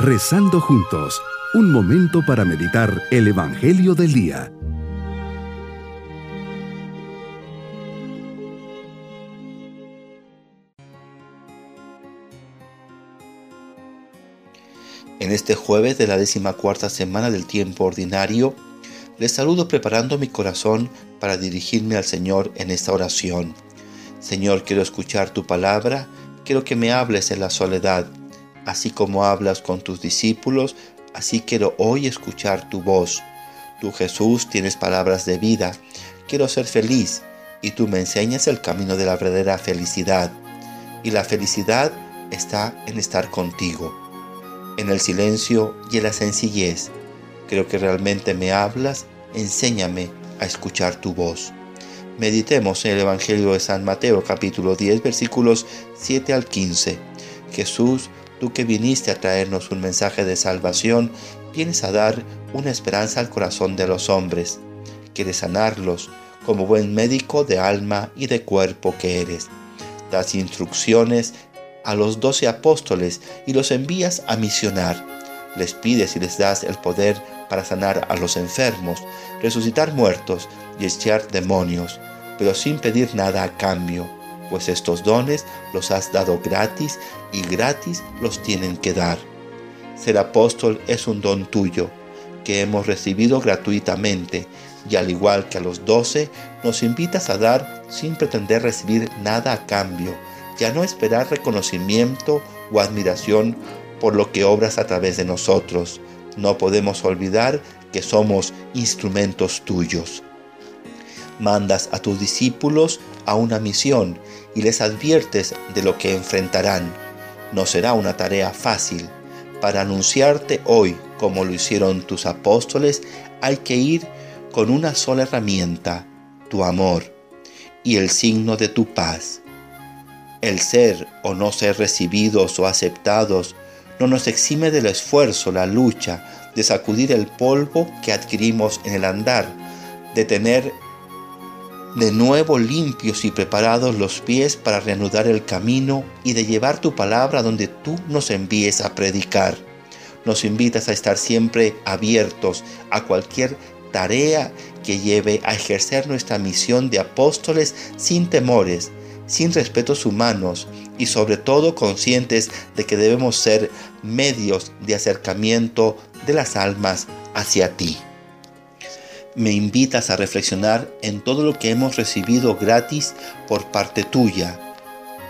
Rezando juntos, un momento para meditar el Evangelio del Día. En este jueves de la cuarta semana del tiempo ordinario, les saludo preparando mi corazón para dirigirme al Señor en esta oración. Señor, quiero escuchar tu palabra, quiero que me hables en la soledad Así como hablas con tus discípulos, así quiero hoy escuchar tu voz. Tú Jesús tienes palabras de vida. Quiero ser feliz y tú me enseñas el camino de la verdadera felicidad. Y la felicidad está en estar contigo, en el silencio y en la sencillez. Creo que realmente me hablas, enséñame a escuchar tu voz. Meditemos en el Evangelio de San Mateo capítulo 10 versículos 7 al 15. Jesús Tú que viniste a traernos un mensaje de salvación, vienes a dar una esperanza al corazón de los hombres. Quieres sanarlos como buen médico de alma y de cuerpo que eres. Das instrucciones a los doce apóstoles y los envías a misionar. Les pides y les das el poder para sanar a los enfermos, resucitar muertos y echar demonios, pero sin pedir nada a cambio pues estos dones los has dado gratis y gratis los tienen que dar. Ser apóstol es un don tuyo, que hemos recibido gratuitamente, y al igual que a los doce, nos invitas a dar sin pretender recibir nada a cambio, y a no esperar reconocimiento o admiración por lo que obras a través de nosotros. No podemos olvidar que somos instrumentos tuyos. Mandas a tus discípulos a una misión y les adviertes de lo que enfrentarán. No será una tarea fácil. Para anunciarte hoy, como lo hicieron tus apóstoles, hay que ir con una sola herramienta, tu amor, y el signo de tu paz. El ser o no ser recibidos o aceptados no nos exime del esfuerzo, la lucha, de sacudir el polvo que adquirimos en el andar, de tener de nuevo limpios y preparados los pies para reanudar el camino y de llevar tu palabra donde tú nos envíes a predicar. Nos invitas a estar siempre abiertos a cualquier tarea que lleve a ejercer nuestra misión de apóstoles sin temores, sin respetos humanos y sobre todo conscientes de que debemos ser medios de acercamiento de las almas hacia ti me invitas a reflexionar en todo lo que hemos recibido gratis por parte tuya.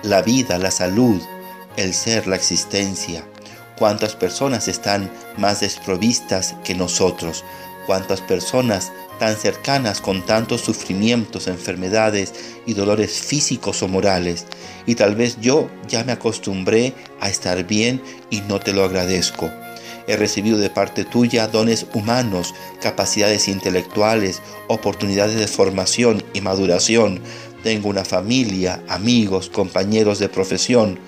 La vida, la salud, el ser, la existencia. Cuántas personas están más desprovistas que nosotros. Cuántas personas tan cercanas con tantos sufrimientos, enfermedades y dolores físicos o morales. Y tal vez yo ya me acostumbré a estar bien y no te lo agradezco. He recibido de parte tuya dones humanos, capacidades intelectuales, oportunidades de formación y maduración. Tengo una familia, amigos, compañeros de profesión.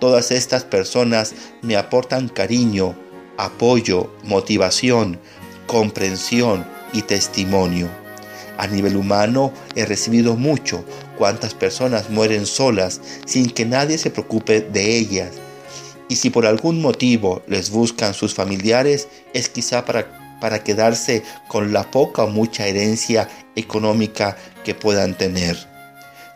Todas estas personas me aportan cariño, apoyo, motivación, comprensión y testimonio. A nivel humano he recibido mucho. Cuántas personas mueren solas sin que nadie se preocupe de ellas y si por algún motivo les buscan sus familiares, es quizá para, para quedarse con la poca o mucha herencia económica que puedan tener.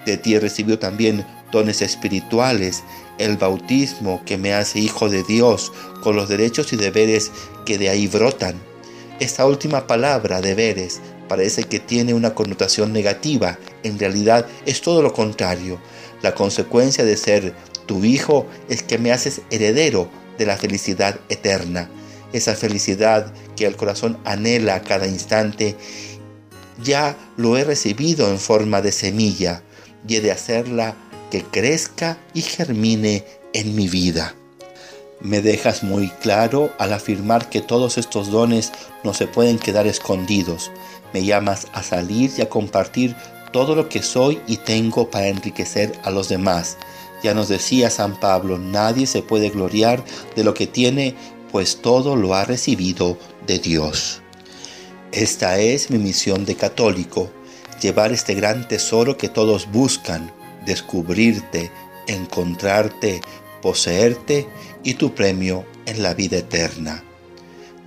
De ti he recibido también dones espirituales, el bautismo que me hace hijo de Dios, con los derechos y deberes que de ahí brotan. Esta última palabra, deberes, parece que tiene una connotación negativa, en realidad es todo lo contrario, la consecuencia de ser tu Hijo es que me haces heredero de la felicidad eterna. Esa felicidad que el corazón anhela cada instante, ya lo he recibido en forma de semilla y he de hacerla que crezca y germine en mi vida. Me dejas muy claro al afirmar que todos estos dones no se pueden quedar escondidos. Me llamas a salir y a compartir todo lo que soy y tengo para enriquecer a los demás. Ya nos decía San Pablo, nadie se puede gloriar de lo que tiene, pues todo lo ha recibido de Dios. Esta es mi misión de católico, llevar este gran tesoro que todos buscan, descubrirte, encontrarte, poseerte y tu premio en la vida eterna.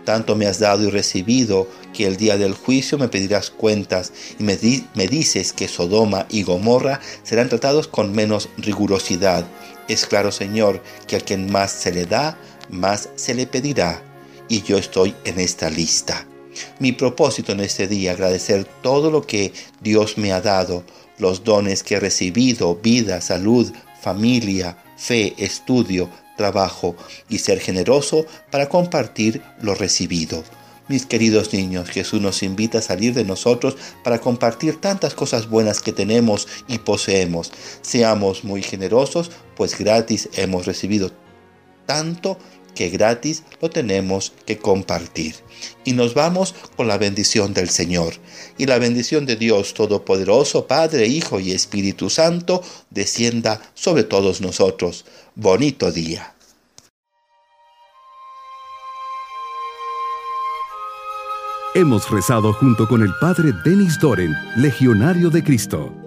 Tanto me has dado y recibido que el día del juicio me pedirás cuentas y me, dices que Sodoma y Gomorra serán tratados con menos rigurosidad. Es claro, Señor, que a quien más se le da, más se le pedirá. Y yo estoy en esta lista. Mi propósito en este día, agradecer todo lo que Dios me ha dado, los dones que he recibido, vida, salud, familia, fe, estudio, trabajo y ser generoso para compartir lo recibido. Mis queridos niños, Jesús nos invita a salir de nosotros para compartir tantas cosas buenas que tenemos y poseemos. Seamos muy generosos, pues gratis hemos recibido tanto que gratis lo tenemos que compartir. Y nos vamos con la bendición del Señor. Y la bendición de Dios Todopoderoso, Padre, Hijo y Espíritu Santo, descienda sobre todos nosotros. Bonito día. Hemos rezado junto con el Padre Denis Doren, Legionario de Cristo.